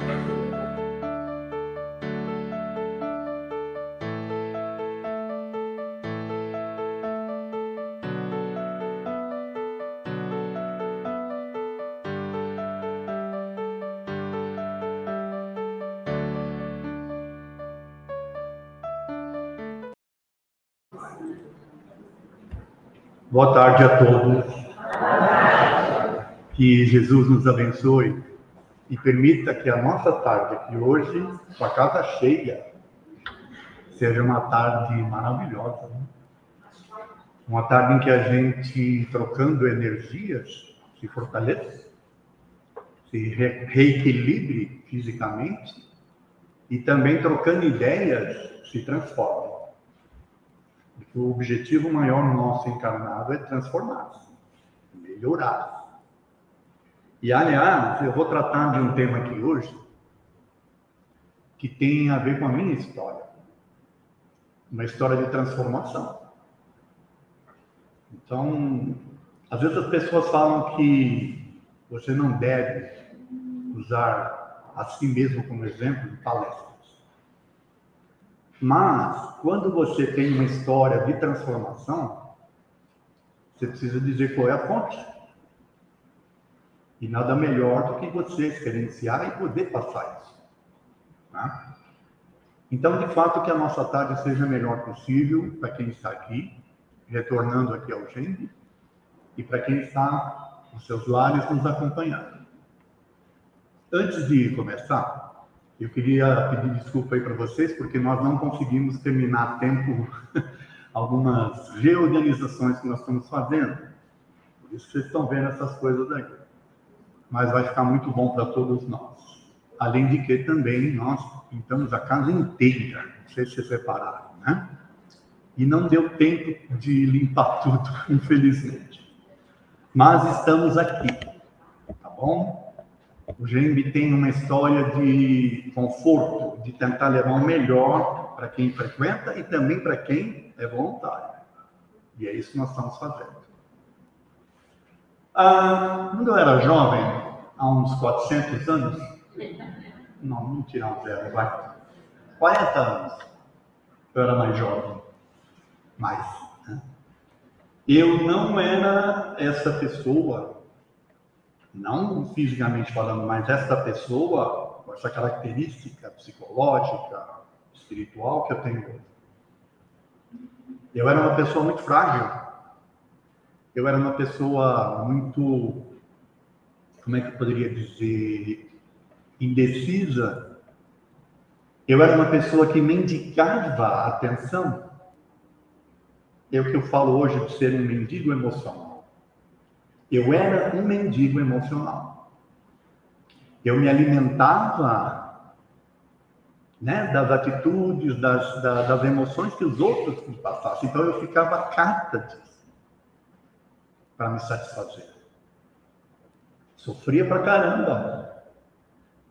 嗯。Boa tarde a todos. Que Jesus nos abençoe e permita que a nossa tarde aqui hoje, com a casa cheia, seja uma tarde maravilhosa. Né? Uma tarde em que a gente, trocando energias, se fortaleça, se re reequilibre fisicamente e também trocando ideias, se transforme. O objetivo maior nosso encarnado é transformar-se, melhorar. E, aliás, eu vou tratar de um tema aqui hoje que tem a ver com a minha história. Uma história de transformação. Então, às vezes as pessoas falam que você não deve usar a si mesmo como exemplo de palestra. Mas, quando você tem uma história de transformação, você precisa dizer qual é a fonte. E nada melhor do que você experienciar e poder passar isso. Tá? Então, de fato, que a nossa tarde seja a melhor possível para quem está aqui, retornando aqui ao Gênesis, e para quem está nos seus lares nos acompanhando. Antes de começar, eu queria pedir desculpa aí para vocês, porque nós não conseguimos terminar a tempo algumas reorganizações que nós estamos fazendo. Por isso vocês estão vendo essas coisas aí. Mas vai ficar muito bom para todos nós. Além de que também nós pintamos a casa inteira, não sei se vocês repararam, né? E não deu tempo de limpar tudo, infelizmente. Mas estamos aqui, tá bom? O GMB tem uma história de conforto, de tentar levar o melhor para quem frequenta e também para quem é voluntário. E é isso que nós estamos fazendo. Ah, quando eu era jovem, há uns 400 anos, não, vamos tirar um zero, vai. 40 anos, eu era mais jovem, mais. Né? Eu não era essa pessoa não fisicamente falando, mas essa pessoa, com essa característica psicológica, espiritual que eu tenho. Eu era uma pessoa muito frágil. Eu era uma pessoa muito, como é que eu poderia dizer, indecisa. Eu era uma pessoa que mendicava atenção. É o que eu falo hoje de ser um mendigo emocional. Eu era um mendigo emocional. Eu me alimentava né, das atitudes, das, das, das emoções que os outros me passassem. Então eu ficava carta disso para me satisfazer. Sofria pra caramba.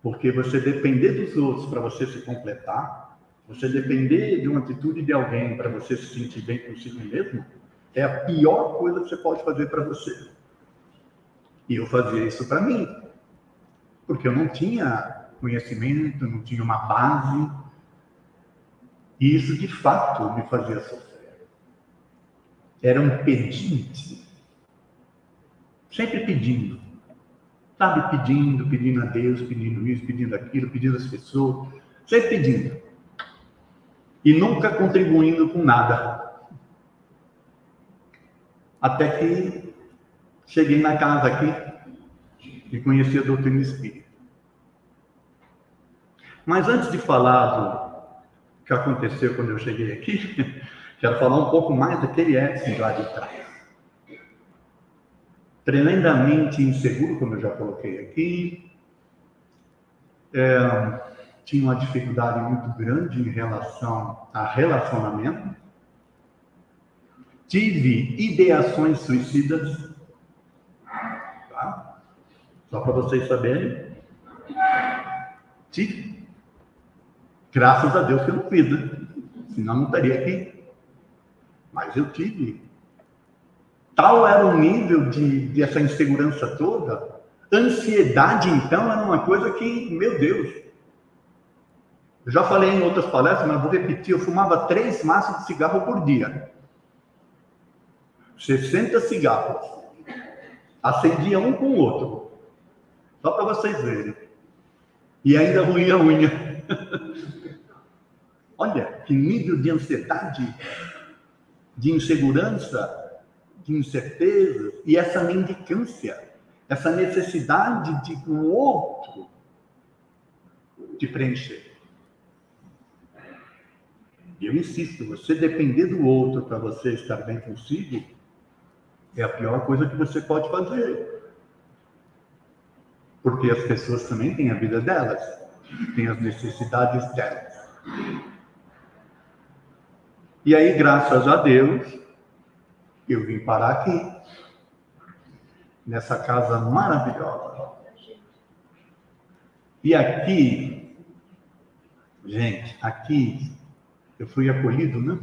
Porque você depender dos outros para você se completar, você depender de uma atitude de alguém para você se sentir bem consigo mesmo, é a pior coisa que você pode fazer para você. E eu fazia isso para mim, porque eu não tinha conhecimento, não tinha uma base. E isso, de fato, me fazia sofrer. Era um pedinte. Sempre pedindo. Sabe, pedindo, pedindo a Deus, pedindo isso, pedindo aquilo, pedindo às pessoas. Sempre pedindo. E nunca contribuindo com nada. Até que Cheguei na casa aqui e conheci a doutrina espírita. Mas antes de falar do que aconteceu quando eu cheguei aqui, quero falar um pouco mais daquele Edson lá de trás. Tremendamente inseguro, como eu já coloquei aqui, é, tinha uma dificuldade muito grande em relação a relacionamento, tive ideações suicidas, Só para vocês saberem. Tive. Graças a Deus que eu não fiz, né? Senão não estaria aqui. Mas eu tive. Tal era o nível de, de essa insegurança toda. Ansiedade, então, era uma coisa que, meu Deus. Eu já falei em outras palestras, mas vou repetir. Eu fumava três maços de cigarro por dia. 60 cigarros. Acendia um com o outro. Só para vocês verem. E ainda ruía a unha. Olha que nível de ansiedade, de insegurança, de incerteza e essa mendicância, essa necessidade de o outro te preencher. E eu insisto, você depender do outro para você estar bem consigo é a pior coisa que você pode fazer. Porque as pessoas também têm a vida delas, têm as necessidades delas. E aí, graças a Deus, eu vim parar aqui, nessa casa maravilhosa. E aqui, gente, aqui eu fui acolhido, né?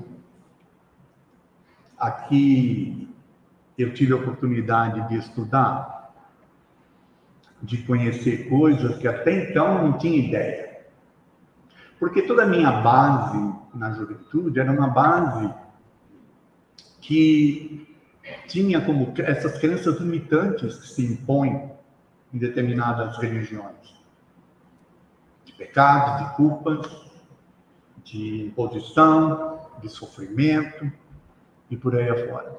Aqui eu tive a oportunidade de estudar, de conhecer coisas que até então não tinha ideia. Porque toda a minha base na juventude era uma base que tinha como essas crenças limitantes que se impõem em determinadas religiões. De pecados, de culpas, de imposição, de sofrimento e por aí afora.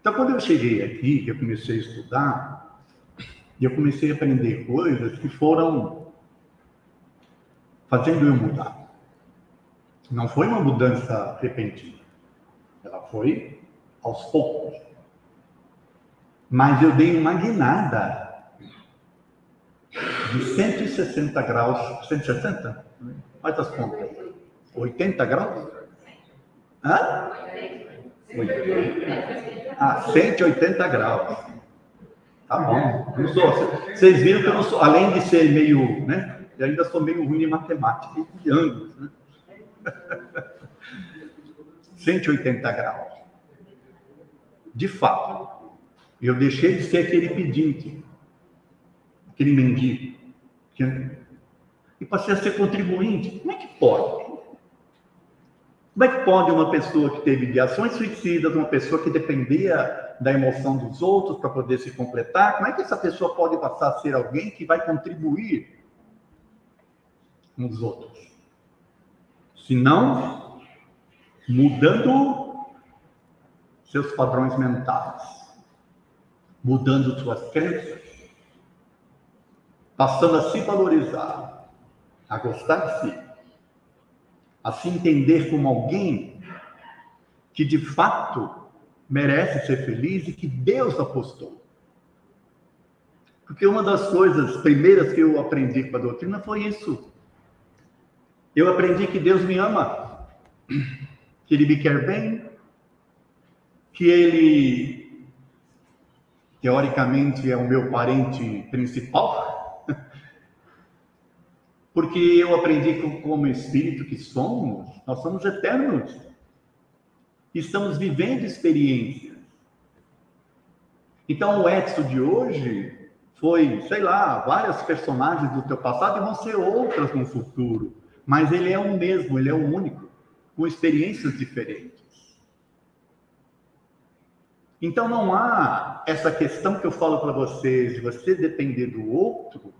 Então, quando eu cheguei aqui, que eu comecei a estudar, e eu comecei a aprender coisas que foram fazendo eu mudar. Não foi uma mudança repentina. Ela foi aos poucos. Mas eu dei uma guinada de 160 graus. 160? Faz as contas. 80 graus? Hã? 80. Ah, 180 graus. Tá bom. Não sou, vocês viram que eu não sou, além de ser meio, né? Eu ainda sou meio ruim em matemática e de ângulos, né? 180 graus. De fato, eu deixei de ser aquele pedinte, aquele mendigo, e passei a ser contribuinte. Como é que pode? Como é que pode uma pessoa que teve ideações suicidas, uma pessoa que dependia da emoção dos outros para poder se completar, como é que essa pessoa pode passar a ser alguém que vai contribuir com os outros? Se não, mudando seus padrões mentais, mudando suas crenças, passando a se valorizar, a gostar de si a se entender como alguém que de fato merece ser feliz e que Deus apostou. Porque uma das coisas primeiras que eu aprendi com a doutrina foi isso. Eu aprendi que Deus me ama, que Ele me quer bem, que Ele, teoricamente, é o meu parente principal, porque eu aprendi que, como espírito que somos, nós somos eternos. Estamos vivendo experiências. Então, o Edson de hoje foi, sei lá, várias personagens do teu passado e vão ser outras no futuro. Mas ele é o mesmo, ele é o único, com experiências diferentes. Então, não há essa questão que eu falo para vocês, de você depender do outro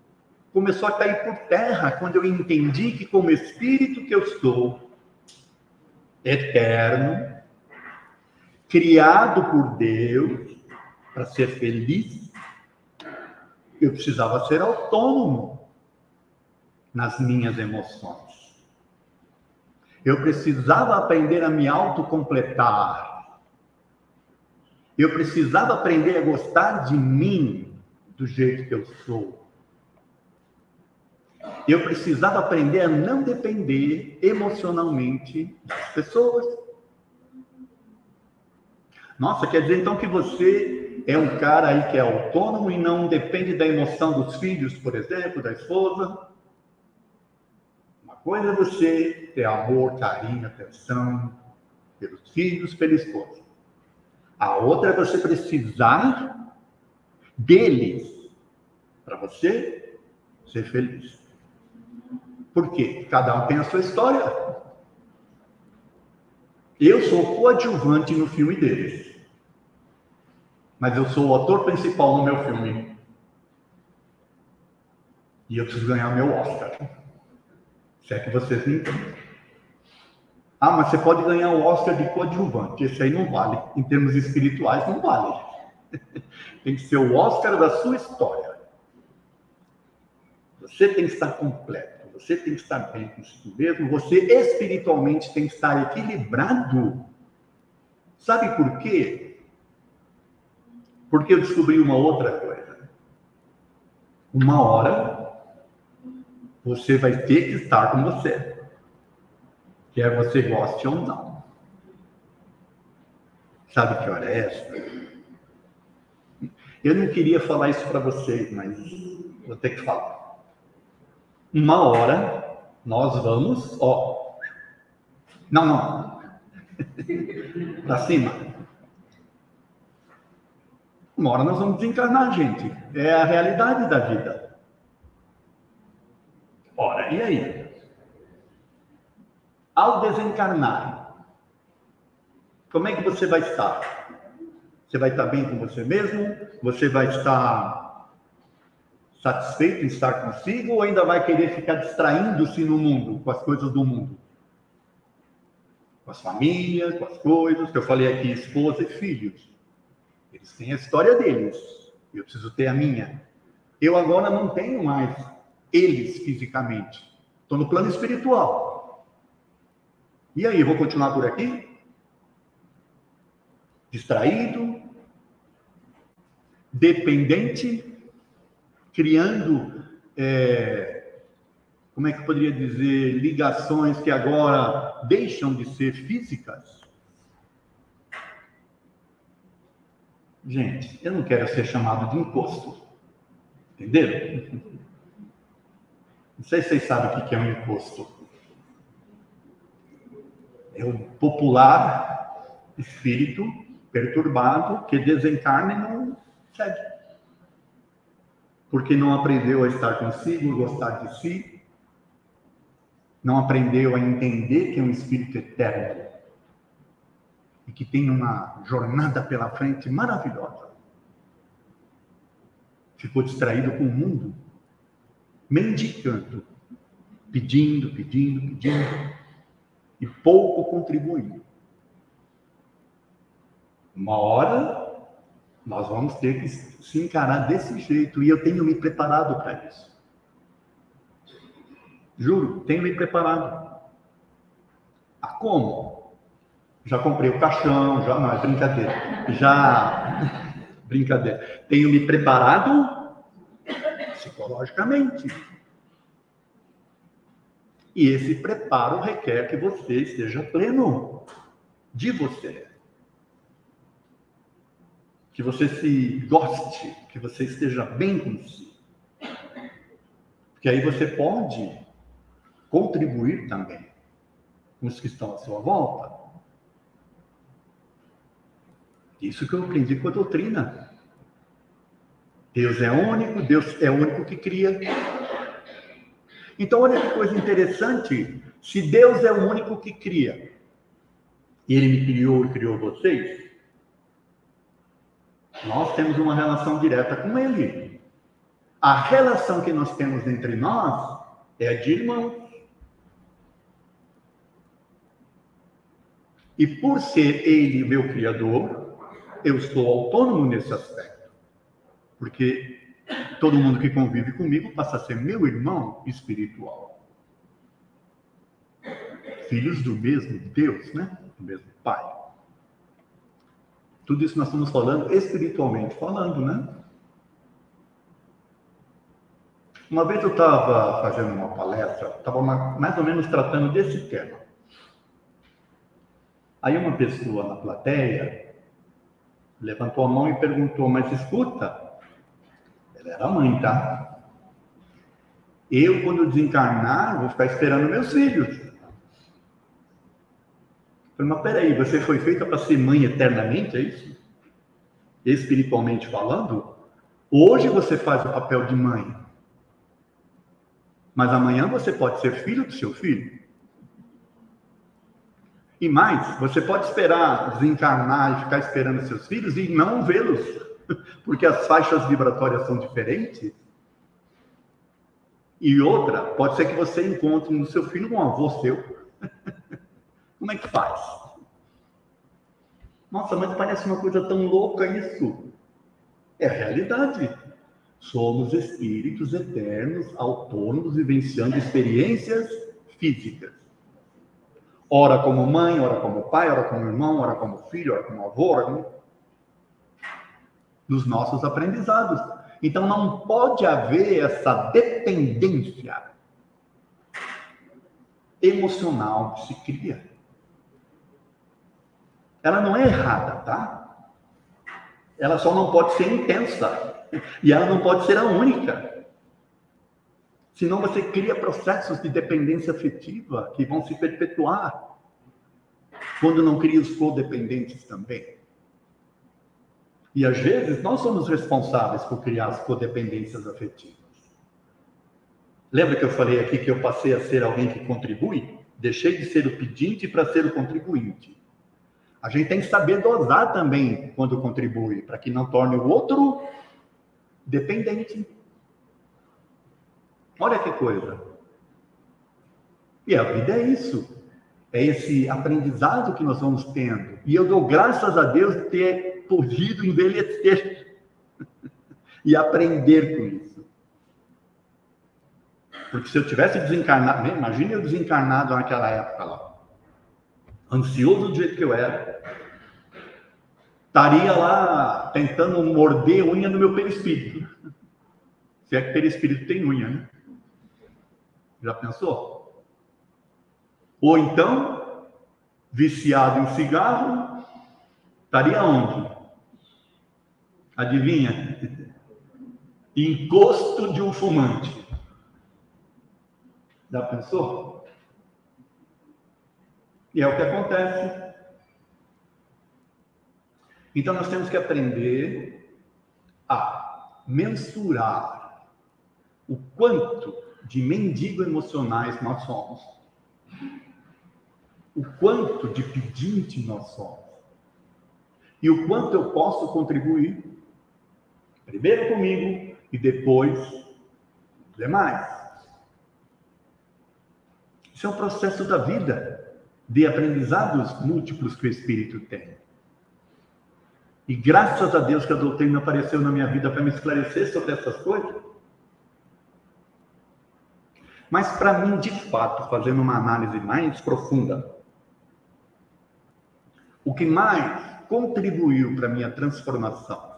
começou a cair por terra quando eu entendi que, como espírito que eu sou, eterno, criado por Deus para ser feliz, eu precisava ser autônomo nas minhas emoções. Eu precisava aprender a me autocompletar. Eu precisava aprender a gostar de mim do jeito que eu sou. Eu precisava aprender a não depender emocionalmente das pessoas. Nossa, quer dizer então que você é um cara aí que é autônomo e não depende da emoção dos filhos, por exemplo, da esposa. Uma coisa é você ter amor, carinho, atenção pelos filhos, pela esposa. A outra é você precisar deles para você ser feliz. Por quê? Cada um tem a sua história. Eu sou coadjuvante no filme deles. Mas eu sou o ator principal no meu filme. E eu preciso ganhar meu Oscar. Se é que vocês me entendem. Ah, mas você pode ganhar o Oscar de coadjuvante. Esse aí não vale. Em termos espirituais, não vale. Tem que ser o Oscar da sua história. Você tem que estar completo. Você tem que estar bem consigo mesmo. Você espiritualmente tem que estar equilibrado. Sabe por quê? Porque eu descobri uma outra coisa. Uma hora você vai ter que estar com você. Quer você goste ou não. Sabe que hora é essa? Eu não queria falar isso para vocês, mas vou ter que falar uma hora nós vamos, ó. Não, não. Para cima. Uma hora nós vamos desencarnar, gente. É a realidade da vida. Ora, e aí? Ao desencarnar, como é que você vai estar? Você vai estar bem com você mesmo? Você vai estar satisfeito em estar consigo ou ainda vai querer ficar distraindo-se no mundo, com as coisas do mundo? Com as famílias, com as coisas, que eu falei aqui, esposa e filhos. Eles têm a história deles, eu preciso ter a minha. Eu agora não tenho mais eles fisicamente, estou no plano espiritual. E aí, vou continuar por aqui? Distraído? Dependente criando, é, como é que eu poderia dizer, ligações que agora deixam de ser físicas? Gente, eu não quero ser chamado de imposto. Entenderam? Não sei se vocês sabem o que é um imposto. É o popular espírito perturbado que desencarna e não segue porque não aprendeu a estar consigo, gostar de si, não aprendeu a entender que é um espírito eterno e que tem uma jornada pela frente maravilhosa. Ficou distraído com o mundo, mendicando, pedindo, pedindo, pedindo e pouco contribuindo. Uma hora nós vamos ter que se encarar desse jeito e eu tenho me preparado para isso. Juro, tenho me preparado. Ah, como? Já comprei o caixão, já não é brincadeira. Já brincadeira. Tenho me preparado psicologicamente. E esse preparo requer que você esteja pleno de você que você se goste, que você esteja bem com si. Porque aí você pode contribuir também com os que estão à sua volta. Isso que eu aprendi com a doutrina. Deus é único, Deus é o único que cria. Então, olha que coisa interessante. Se Deus é o único que cria, e Ele me criou e criou vocês, nós temos uma relação direta com Ele. A relação que nós temos entre nós é a de irmãos. E por ser Ele meu Criador, eu estou autônomo nesse aspecto. Porque todo mundo que convive comigo passa a ser meu irmão espiritual. Filhos do mesmo Deus, né? Do mesmo Pai. Tudo isso nós estamos falando espiritualmente falando, né? Uma vez eu estava fazendo uma palestra, estava mais ou menos tratando desse tema. Aí uma pessoa na plateia levantou a mão e perguntou: Mas escuta, ela era mãe, tá? Eu, quando desencarnar, vou ficar esperando meus filhos. Falei, mas peraí, você foi feita para ser mãe eternamente, é isso? Espiritualmente falando? Hoje você faz o papel de mãe. Mas amanhã você pode ser filho do seu filho. E mais, você pode esperar desencarnar e ficar esperando seus filhos e não vê-los, porque as faixas vibratórias são diferentes. E outra, pode ser que você encontre no seu filho um avô seu. Como é que faz? Nossa, mas parece uma coisa tão louca isso. É realidade. Somos espíritos eternos, autônomos, vivenciando experiências físicas. Ora como mãe, ora como pai, ora como irmão, ora como filho, ora como avô, ora como... nos nossos aprendizados. Então não pode haver essa dependência emocional que se cria. Ela não é errada, tá? Ela só não pode ser intensa. E ela não pode ser a única. Senão você cria processos de dependência afetiva que vão se perpetuar. Quando não cria os codependentes também. E às vezes nós somos responsáveis por criar as codependências afetivas. Lembra que eu falei aqui que eu passei a ser alguém que contribui? Deixei de ser o pedinte para ser o contribuinte. A gente tem que saber dosar também quando contribui, para que não torne o outro dependente. Olha que coisa. E a vida é isso. É esse aprendizado que nós vamos tendo. E eu dou graças a Deus de ter podido envelhecer e aprender com isso. Porque se eu tivesse desencarnado, imagine eu desencarnado naquela época lá, ansioso do jeito que eu era, estaria lá tentando morder unha no meu perispírito. Se é que perispírito tem unha, né? Já pensou? Ou então, viciado em cigarro, estaria onde? Adivinha? Encosto de um fumante. Já pensou? E é o que acontece. Então nós temos que aprender a mensurar o quanto de mendigo emocionais nós somos. O quanto de pedinte nós somos. E o quanto eu posso contribuir. Primeiro comigo e depois demais. Isso é um processo da vida, de aprendizados múltiplos que o Espírito tem. E graças a Deus que a doutrina apareceu na minha vida para me esclarecer sobre essas coisas. Mas para mim, de fato, fazendo uma análise mais profunda, o que mais contribuiu para minha transformação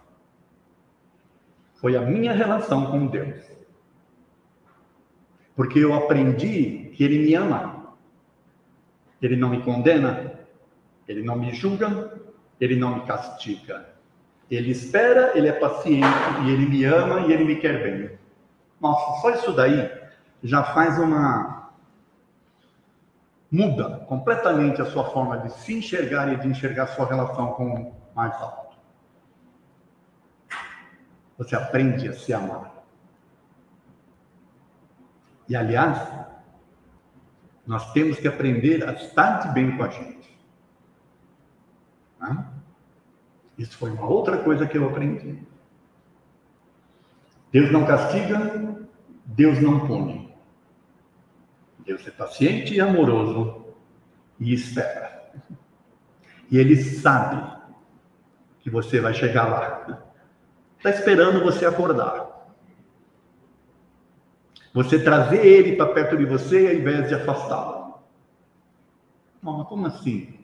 foi a minha relação com Deus. Porque eu aprendi que Ele me ama, Ele não me condena, Ele não me julga, Ele não me castiga. Ele espera, Ele é paciente, e Ele me ama e Ele me quer bem. Nossa, só isso daí já faz uma. muda completamente a sua forma de se enxergar e de enxergar sua relação com o mais alto. Você aprende a se amar. E, aliás, nós temos que aprender a estar de bem com a gente. Tá? Isso foi uma outra coisa que eu aprendi. Deus não castiga, Deus não pune. Deus é paciente e amoroso e espera. E Ele sabe que você vai chegar lá. Está esperando você acordar. Você trazer ele para perto de você ao invés de afastá-lo. Mas como assim?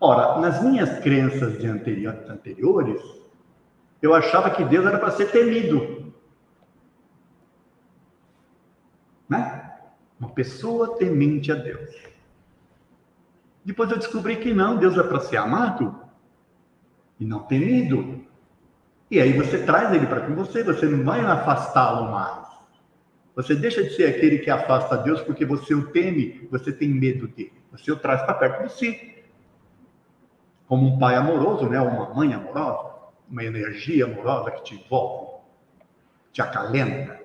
Ora, nas minhas crenças de anteriores, eu achava que Deus era para ser temido. Né? Uma pessoa temente a Deus. Depois eu descobri que não, Deus é para ser amado. e não temido. E aí você traz ele para com você, você não vai afastá-lo mais. Você deixa de ser aquele que afasta Deus porque você o teme, você tem medo dele. Você o traz para perto de si. Como um pai amoroso, né? uma mãe amorosa, uma energia amorosa que te envolve, te acalenta.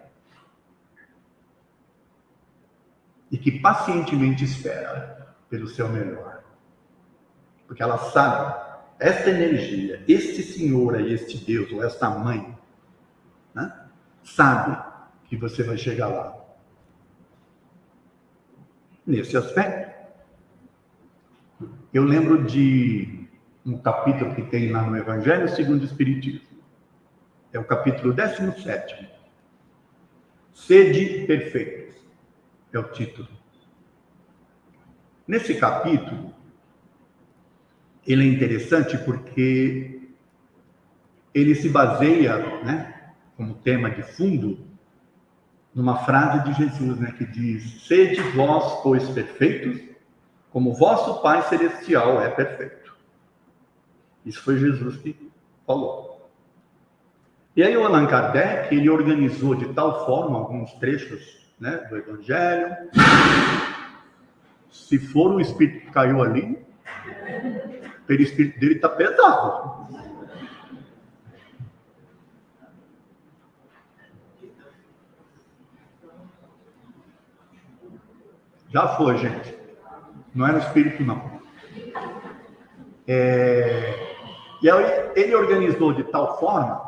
E que pacientemente espera pelo seu melhor. Porque ela sabe, esta energia, este senhor aí, este Deus, ou esta mãe, né? sabe que você vai chegar lá. Nesse aspecto. Eu lembro de um capítulo que tem lá no Evangelho segundo o Espiritismo. É o capítulo 17. Sede perfeitos. É o título. Nesse capítulo, ele é interessante porque ele se baseia, né, como tema de fundo, numa frase de Jesus, né, que diz: Sede vós, pois, perfeitos, como vosso Pai Celestial é perfeito. Isso foi Jesus que falou. E aí o Allan Kardec, ele organizou de tal forma alguns trechos né, do Evangelho. Se for o Espírito que caiu ali, o perispírito dele está pesado. Já foi, gente. Não é no espírito, não. É... E aí ele organizou de tal forma,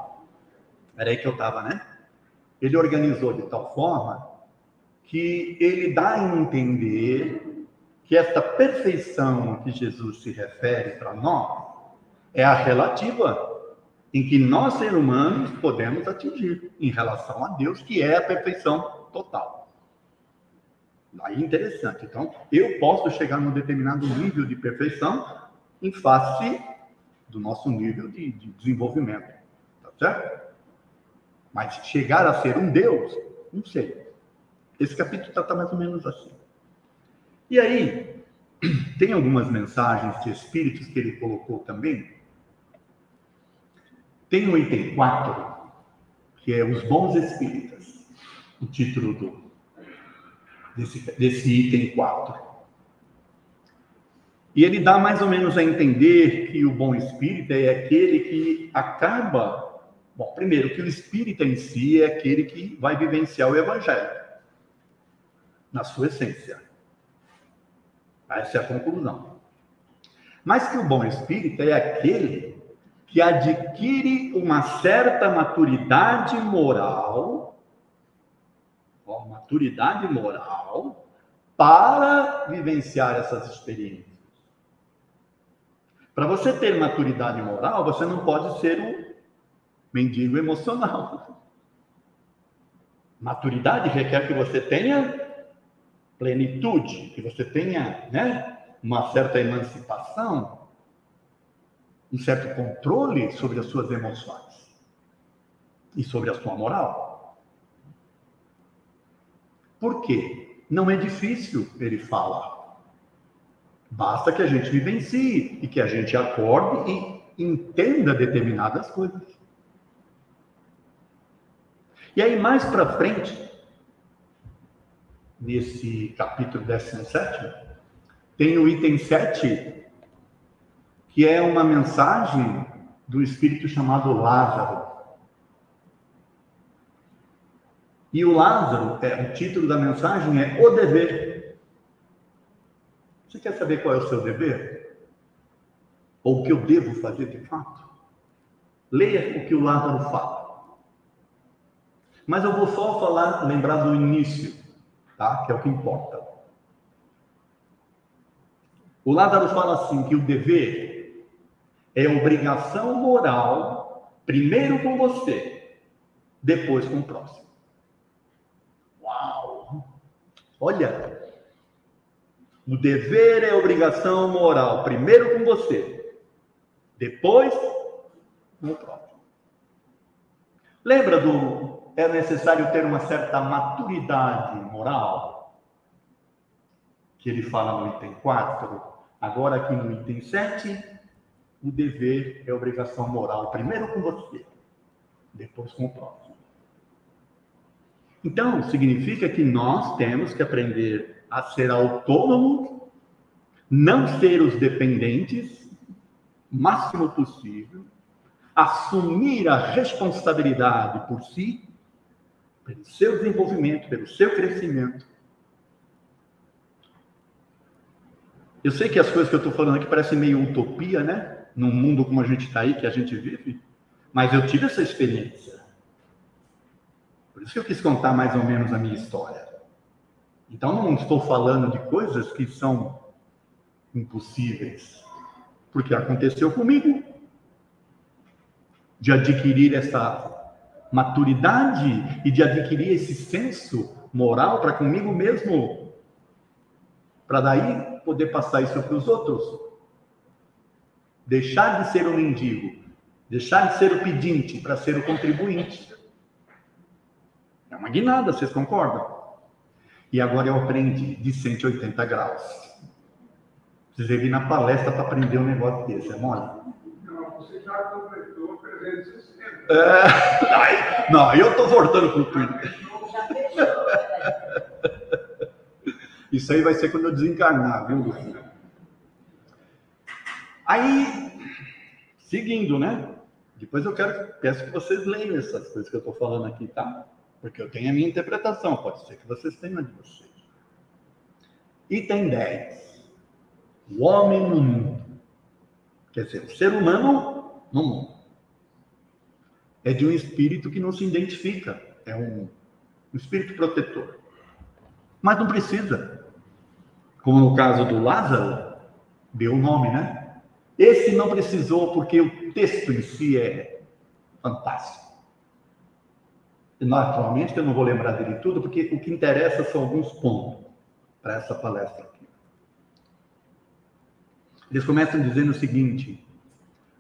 era aí que eu estava, né? Ele organizou de tal forma que ele dá a entender que esta perfeição que Jesus se refere para nós é a relativa em que nós, seres humanos, podemos atingir em relação a Deus, que é a perfeição total. Aí é interessante. Então, eu posso chegar num determinado nível de perfeição em face do nosso nível de, de desenvolvimento. Tá certo? Mas chegar a ser um Deus, não sei. Esse capítulo está mais ou menos assim. E aí, tem algumas mensagens de espíritos que ele colocou também. Tem o item 4, que é os bons espíritas, o título do, desse, desse item 4. E ele dá mais ou menos a entender que o bom espírita é aquele que acaba. Bom, primeiro, que o espírita em si é aquele que vai vivenciar o evangelho, na sua essência. Essa é a conclusão. Mas que o bom espírita é aquele que adquire uma certa maturidade moral maturidade moral para vivenciar essas experiências. Para você ter maturidade moral, você não pode ser um mendigo emocional. Maturidade requer que você tenha plenitude, que você tenha, né, uma certa emancipação, um certo controle sobre as suas emoções e sobre a sua moral. Por quê? Não é difícil, ele fala. Basta que a gente vivencie e que a gente acorde e entenda determinadas coisas. E aí, mais para frente, nesse capítulo 17, tem o item 7, que é uma mensagem do espírito chamado Lázaro. E o Lázaro, é, o título da mensagem é O Dever. Você quer saber qual é o seu dever? Ou o que eu devo fazer de fato? Leia o que o Lázaro fala. Mas eu vou só falar, lembrar do início, tá? Que é o que importa. O Lázaro fala assim que o dever é obrigação moral, primeiro com você, depois com o próximo. Olha, o dever é obrigação moral, primeiro com você, depois com o próprio. Lembra do é necessário ter uma certa maturidade moral? Que ele fala no item 4, agora aqui no item 7, o dever é obrigação moral, primeiro com você, depois com o próximo. Então, significa que nós temos que aprender a ser autônomos, não ser os dependentes, máximo possível, assumir a responsabilidade por si, pelo seu desenvolvimento, pelo seu crescimento. Eu sei que as coisas que eu estou falando aqui parecem meio utopia, né? Num mundo como a gente está aí, que a gente vive, mas eu tive essa experiência. Por isso que eu quis contar mais ou menos a minha história. Então, não estou falando de coisas que são impossíveis, porque aconteceu comigo de adquirir essa maturidade e de adquirir esse senso moral para comigo mesmo, para daí poder passar isso para os outros. Deixar de ser o mendigo, deixar de ser o pedinte para ser o contribuinte. É uma guinada, vocês concordam? E agora eu aprendi de 180 graus. Precisei vir na palestra para aprender um negócio desse, é mole? Não, você já completou 360. É, não, eu estou voltando para o Twitter. Isso aí vai ser quando eu desencarnar, viu, Luciano? Aí, seguindo, né? Depois eu quero, peço que vocês leiam essas coisas que eu estou falando aqui, tá? Porque eu tenho a minha interpretação, pode ser que vocês tenham a de vocês. Item 10. O homem no mundo. Quer dizer, o ser humano no mundo. É de um espírito que não se identifica. É um, um espírito protetor. Mas não precisa. Como no caso do Lázaro, deu o nome, né? Esse não precisou porque o texto em si é fantástico. Naturalmente que eu não vou lembrar dele tudo, porque o que interessa são alguns pontos para essa palestra aqui. Eles começam dizendo o seguinte: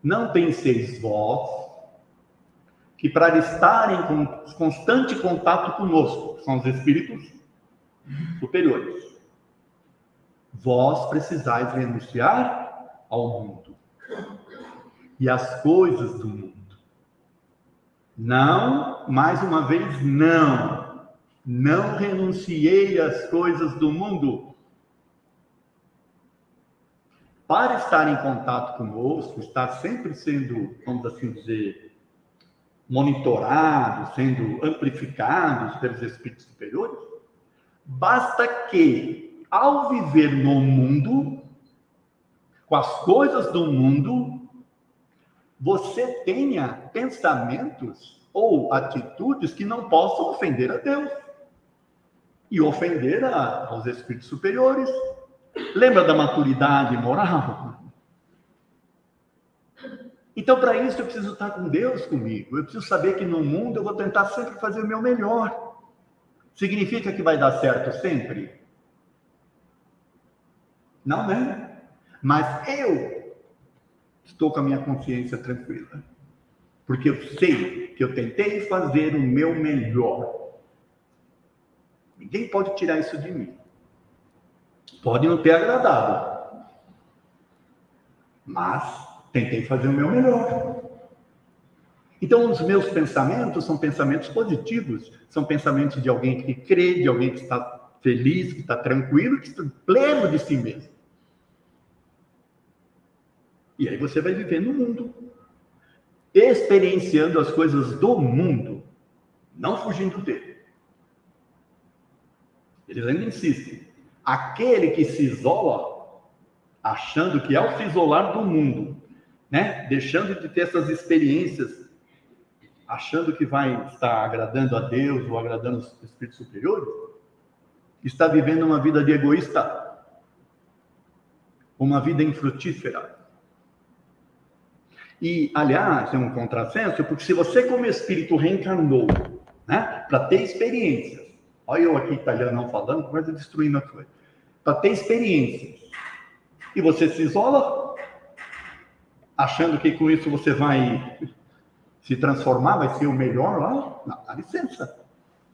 Não penseis vós que para estarem com constante contato conosco, são os espíritos superiores, vós precisais renunciar ao mundo e às coisas do mundo não, mais uma vez, não. Não renunciei às coisas do mundo. Para estar em contato conosco, estar sempre sendo, vamos assim dizer, monitorados, sendo amplificados pelos espíritos superiores, basta que, ao viver no mundo, com as coisas do mundo, você tenha pensamentos ou atitudes que não possam ofender a Deus e ofender a, aos espíritos superiores. Lembra da maturidade moral? Então, para isso, eu preciso estar com Deus comigo. Eu preciso saber que no mundo eu vou tentar sempre fazer o meu melhor. Significa que vai dar certo sempre? Não, né? Mas eu estou com a minha consciência tranquila. Porque eu sei que eu tentei fazer o meu melhor. Ninguém pode tirar isso de mim. Pode não ter agradado. Mas tentei fazer o meu melhor. Então, os meus pensamentos são pensamentos positivos, são pensamentos de alguém que crê, de alguém que está feliz, que está tranquilo, que está pleno de si mesmo. E aí você vai viver no mundo, experienciando as coisas do mundo, não fugindo dele. Eles ainda insistem. Aquele que se isola, achando que ao se isolar do mundo, né, deixando de ter essas experiências, achando que vai estar agradando a Deus ou agradando os espíritos superiores, está vivendo uma vida de egoísta, uma vida infrutífera. E, aliás, é um contrassenso, porque se você, como espírito, reencarnou, né, para ter experiências, olha eu aqui italiano falando, quase destruindo a coisa, para ter experiências, e você se isola, achando que com isso você vai se transformar, vai ser o melhor lá, não, dá licença.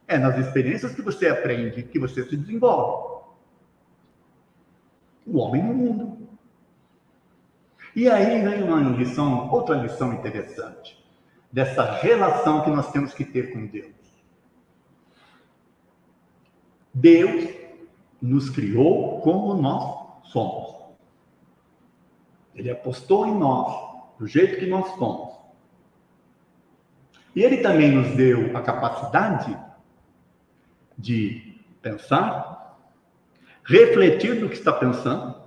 É nas experiências que você aprende, que você se desenvolve. O homem no mundo. E aí vem uma lição, outra lição interessante, dessa relação que nós temos que ter com Deus. Deus nos criou como nós somos. Ele apostou em nós, do jeito que nós somos. E ele também nos deu a capacidade de pensar, refletir do que está pensando.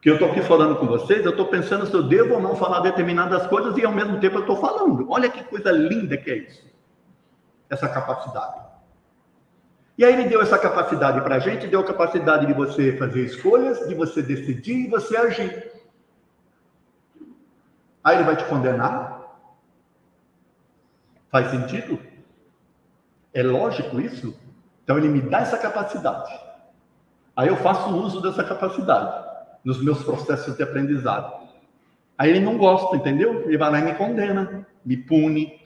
Que eu estou aqui falando com vocês, eu estou pensando se eu devo ou não falar determinadas coisas e ao mesmo tempo eu estou falando. Olha que coisa linda que é isso. Essa capacidade. E aí ele deu essa capacidade para a gente, deu a capacidade de você fazer escolhas, de você decidir e você agir. Aí ele vai te condenar? Faz sentido? É lógico isso? Então ele me dá essa capacidade. Aí eu faço uso dessa capacidade nos meus processos de aprendizado. Aí ele não gosta, entendeu? Ele vai lá e me condena, me pune.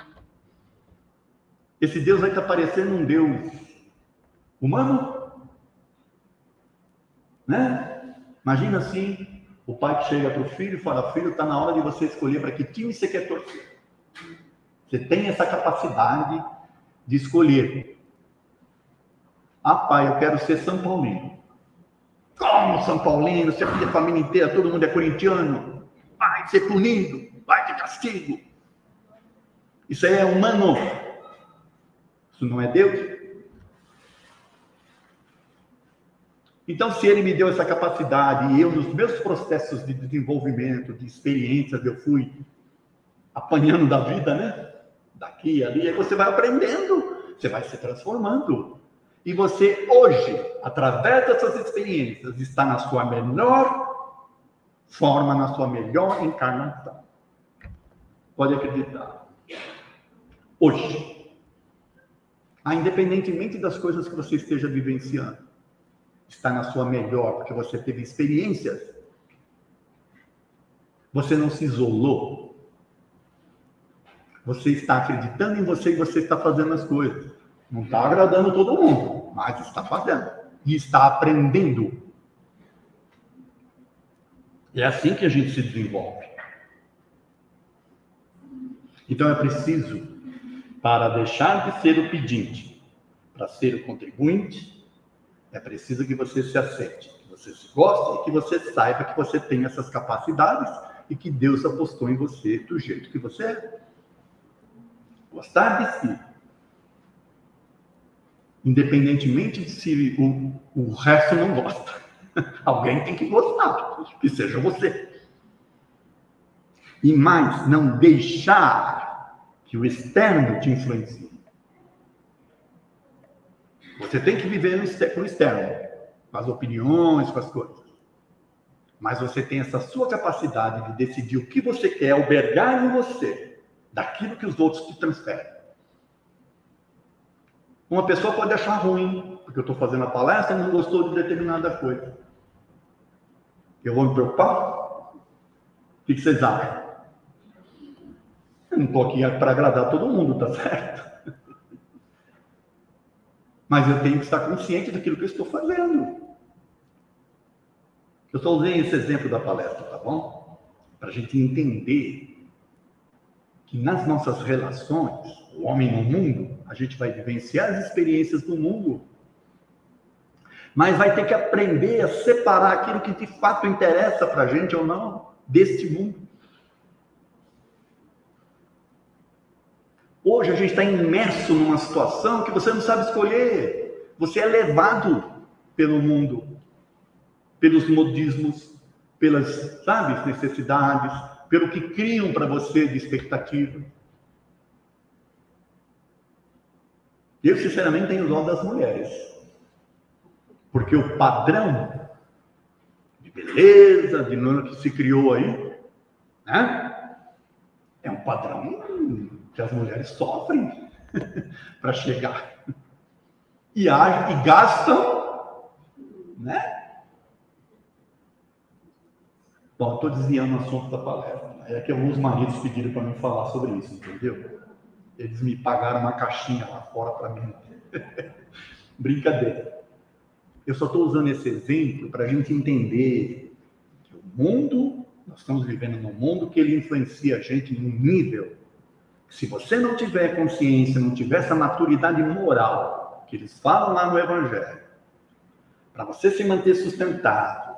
Esse Deus vai estar parecendo um Deus humano? Né? Imagina assim, o pai chega para o filho e fala, filho, está na hora de você escolher para que time você quer torcer. Você tem essa capacidade de escolher. Ah, pai, eu quero ser São Paulino. Como São Paulino, você a família inteira, todo mundo é corintiano. Vai ser punido, vai ter castigo. Isso aí é humano. Isso não é Deus. Então, se ele me deu essa capacidade, e eu, nos meus processos de desenvolvimento, de experiências, eu fui apanhando da vida, né? Daqui ali, aí você vai aprendendo, você vai se transformando. E você hoje, através dessas experiências, está na sua melhor forma, na sua melhor encarnação. Pode acreditar. Hoje. Ah, independentemente das coisas que você esteja vivenciando, está na sua melhor, porque você teve experiências. Você não se isolou. Você está acreditando em você e você está fazendo as coisas. Não está agradando todo mundo, mas está fazendo. E está aprendendo. É assim que a gente se desenvolve. Então é preciso, para deixar de ser o pedinte, para ser o contribuinte, é preciso que você se aceite, que você se goste e que você saiba que você tem essas capacidades e que Deus apostou em você do jeito que você é. Gostar de si independentemente de se o, o resto não gosta. Alguém tem que gostar, que seja você. E mais, não deixar que o externo te influencie. Você tem que viver no externo, com as opiniões, com as coisas. Mas você tem essa sua capacidade de decidir o que você quer albergar em você, daquilo que os outros te transferem. Uma pessoa pode achar ruim, porque eu estou fazendo a palestra e não gostou de determinada coisa. Eu vou me preocupar? O que vocês acham? Eu não estou aqui para agradar todo mundo, tá certo? Mas eu tenho que estar consciente daquilo que eu estou fazendo. Eu só usei esse exemplo da palestra, tá bom? Para a gente entender que nas nossas relações, o homem no mundo, a gente vai vivenciar as experiências do mundo, mas vai ter que aprender a separar aquilo que de fato interessa para a gente ou não deste mundo. Hoje a gente está imerso numa situação que você não sabe escolher. Você é levado pelo mundo, pelos modismos, pelas, sabe, necessidades, pelo que criam para você de expectativa. Eu, sinceramente, tenho dó das mulheres. Porque o padrão de beleza, de nome que se criou aí, né? É um padrão que as mulheres sofrem para chegar. E, agem, e gastam, né? Bom, estou desviando o assunto da palestra. É que alguns maridos pediram para mim falar sobre isso, entendeu? Eles me pagaram uma caixinha lá fora para mim. Brincadeira. Eu só estou usando esse exemplo para a gente entender que o mundo Nós estamos vivendo num mundo que ele influencia a gente num nível que, se você não tiver consciência, não tiver essa maturidade moral que eles falam lá no Evangelho, para você se manter sustentado,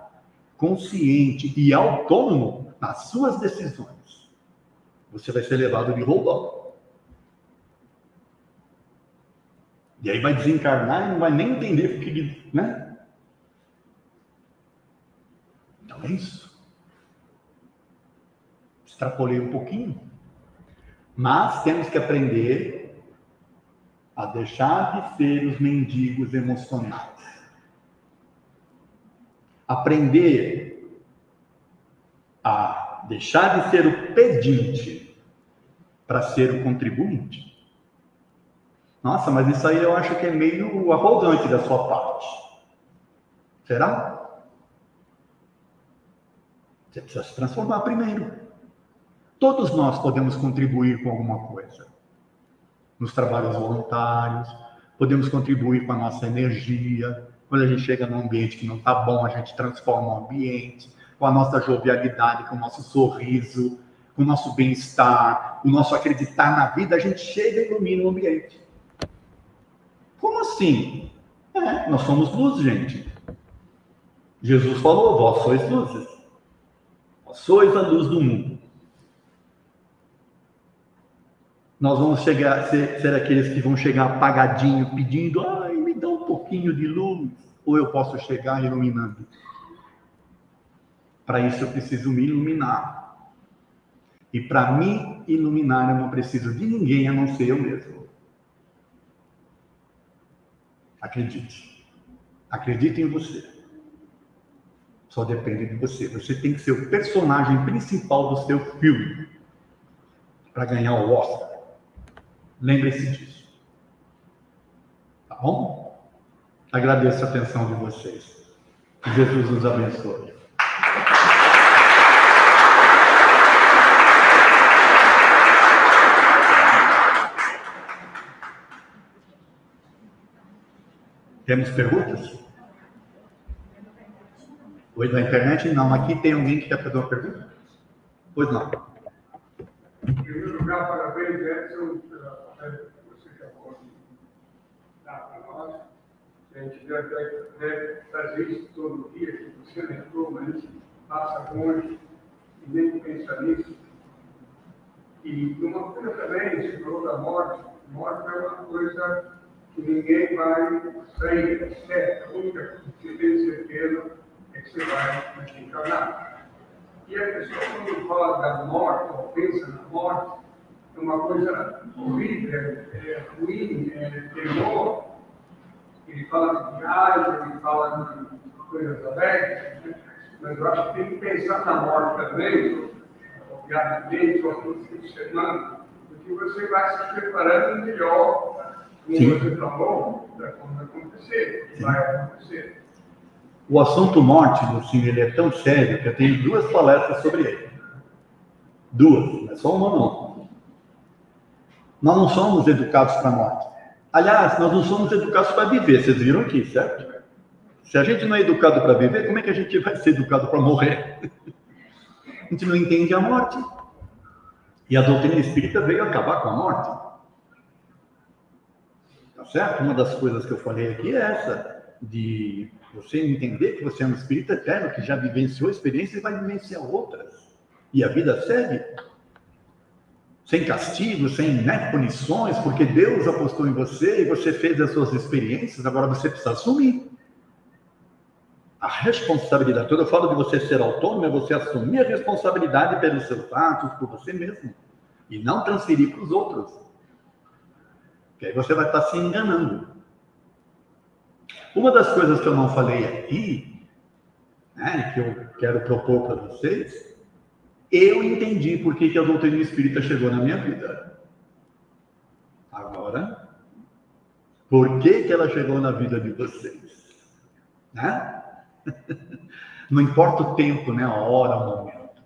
consciente e autônomo nas suas decisões, você vai ser levado de roubão. E aí vai desencarnar e não vai nem entender o que, né? Então é isso. Extrapolei um pouquinho. Mas temos que aprender a deixar de ser os mendigos emocionais. Aprender a deixar de ser o pedinte para ser o contribuinte. Nossa, mas isso aí eu acho que é meio arrogante da sua parte. Será? Você precisa se transformar primeiro. Todos nós podemos contribuir com alguma coisa. Nos trabalhos voluntários, podemos contribuir com a nossa energia. Quando a gente chega num ambiente que não está bom, a gente transforma o ambiente. Com a nossa jovialidade, com o nosso sorriso, com o nosso bem-estar, o nosso acreditar na vida, a gente chega e ilumina o ambiente. Assim? É, nós somos luz, gente. Jesus falou: vós sois luzes. Vós sois a luz do mundo. Nós vamos chegar, ser, ser aqueles que vão chegar apagadinho, pedindo, ai, me dá um pouquinho de luz. Ou eu posso chegar iluminando. Para isso eu preciso me iluminar. E para me iluminar eu não preciso de ninguém a não ser eu mesmo. Acredite. Acredite em você. Só depende de você. Você tem que ser o personagem principal do seu filme para ganhar o Oscar. Lembre-se disso. Tá bom? Agradeço a atenção de vocês. Jesus nos abençoe. Temos perguntas? Oi, da internet? Não. Aqui tem alguém que quer fazer uma pergunta? Pois não. Em primeiro lugar, parabéns, Edson, pela palestra que você acabou de dar para nós. A gente deve, deve fazer isso todo dia, que você lembrou, mas passa longe e nem pensa nisso. E uma coisa também, você falou da morte. Morte é uma coisa que ninguém vai sair certo. A única coisa que você tem certeza é que você vai encarnar. E a pessoa, quando fala da morte, ou pensa na morte, é uma coisa horrível, é ruim, é temor. Ele fala de viagem, ele fala de coisas alegres, né? mas eu acho que tem que pensar na morte também, obviamente, ou todo fim de semana, porque você vai se preparando melhor Sim. você falou, vai acontecer, vai acontecer. O assunto morte, Lucinho, ele é tão sério que eu tenho duas palestras sobre ele. Duas, não é só uma não. Nós não somos educados para a morte. Aliás, nós não somos educados para viver, vocês viram aqui, certo? Se a gente não é educado para viver, como é que a gente vai ser educado para morrer? A gente não entende a morte. E a doutrina espírita veio acabar com a morte. Tá certo? Uma das coisas que eu falei aqui é essa, de você entender que você é um espírito eterno, que já vivenciou experiências e vai vivenciar outras. E a vida segue. Sem castigo, sem né, punições, porque Deus apostou em você e você fez as suas experiências, agora você precisa assumir. A responsabilidade, quando eu falo de você ser autônomo, é você assumir a responsabilidade pelos seus atos, por você mesmo, e não transferir para os outros. Que aí você vai estar se enganando. Uma das coisas que eu não falei aqui, né, que eu quero propor para vocês, eu entendi por que, que a doutrina espírita chegou na minha vida. Agora, por que, que ela chegou na vida de vocês? Né? Não importa o tempo, né? a hora, o momento.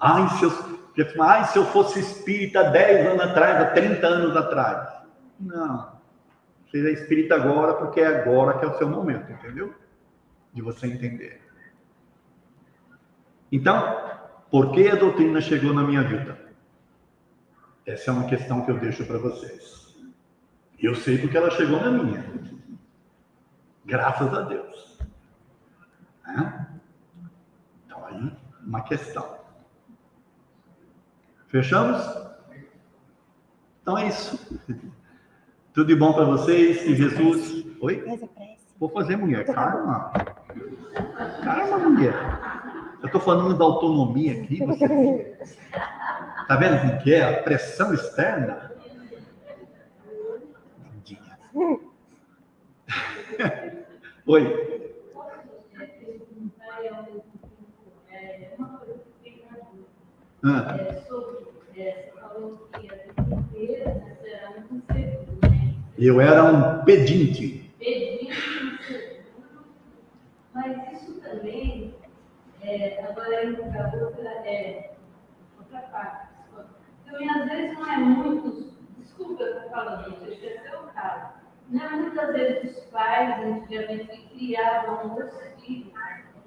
Ai, se eu, ai, se eu fosse espírita 10 anos atrás, há 30 anos atrás. Não. Seja espírita agora, porque é agora que é o seu momento, entendeu? De você entender. Então, Por que a doutrina chegou na minha vida? Essa é uma questão que eu deixo para vocês. Eu sei porque ela chegou na minha. Graças a Deus. Né? Então, aí, uma questão. Fechamos? Então é isso. Tudo de bom para vocês. Que Jesus. Oi? Vou fazer, mulher. Calma. Calma, mulher. Eu estou falando da autonomia aqui. Você... Tá vendo o que é? A pressão externa. Oi. Ah. Eu era um pedinte. Pedinte Mas isso também, é, agora indo para outra, é, outra parte. Também às vezes não é muito, desculpa eu estou falando isso, esse é o caso. Não é muitas vezes os pais antigamente criavam os filhos.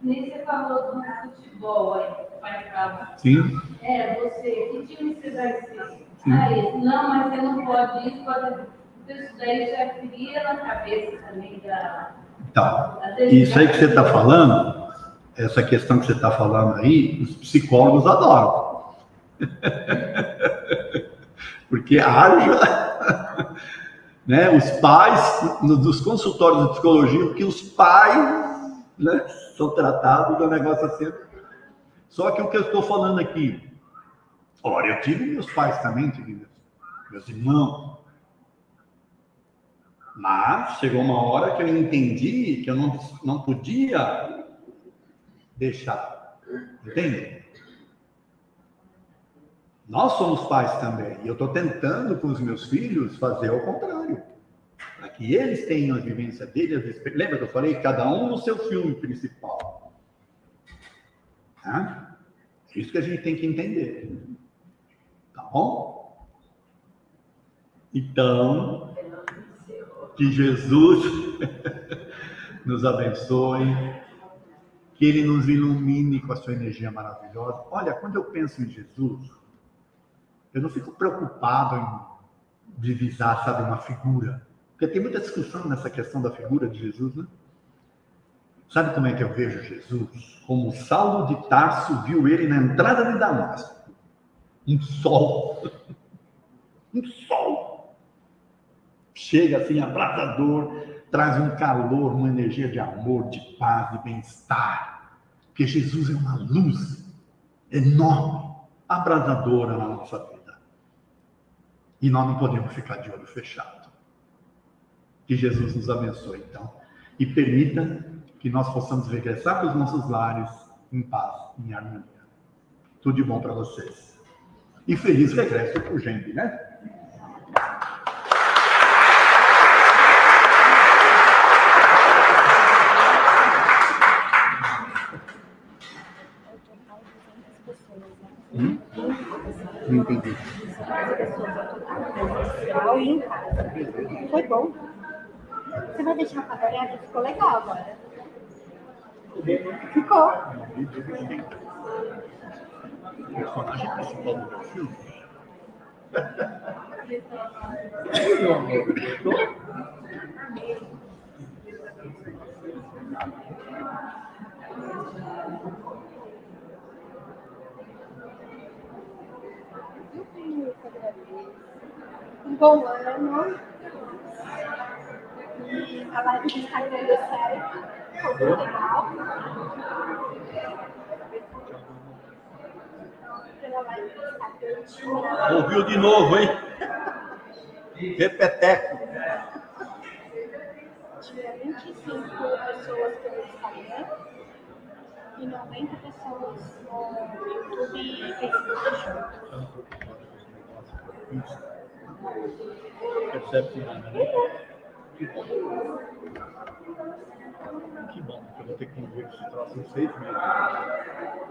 Nem você falou do futebol aí, o pai falava. Sim. É, você, que time você vai ser? Aí, não, mas você não pode isso, pode isso daí já cria na cabeça também da. Então, isso aí que você está falando, essa questão que você está falando aí, os psicólogos adoram. Porque haja né, os pais, nos consultórios de psicologia, que os pais né, são tratados do negócio assim. Só que o que eu estou falando aqui, olha, eu tive meus pais também, tive meus irmãos, mas chegou uma hora que eu entendi que eu não, não podia deixar. Entende? Nós somos pais também. E eu estou tentando com os meus filhos fazer ao contrário. Para que eles tenham a vivência deles. Lembra que eu falei? Cada um no seu filme principal. Tá? É isso que a gente tem que entender. Tá bom? Então, que Jesus nos abençoe, que Ele nos ilumine com a sua energia maravilhosa. Olha, quando eu penso em Jesus, eu não fico preocupado em divisar, sabe, uma figura. Porque tem muita discussão nessa questão da figura de Jesus, né? Sabe como é que eu vejo Jesus? Como Saulo de Tarso viu ele na entrada de Damasco. Um sol. Um sol chega assim abrasador, traz um calor, uma energia de amor, de paz, de bem-estar. Porque Jesus é uma luz enorme, abrasadora na nossa vida. E nós não podemos ficar de olho fechado. Que Jesus nos abençoe, então, e permita que nós possamos regressar para os nossos lares em paz, em harmonia. Tudo de bom para vocês. E feliz regresso para o Gembe, né? Não entendi. Foi bom. Você galera? Ficou legal agora. Ficou. O personagem principal do filme. Meu amor, bom ano. E a live do Instagram deu certo. Foi muito legal. Pela live do Instagram tinha. Ouviu de novo, hein? Repeteco. Tinha 25 pessoas pelo Instagram e 90 pessoas no YouTube e Facebook. Percebe nada, né? Que bom. Que eu vou ter que conviver com esse troço em seis meses.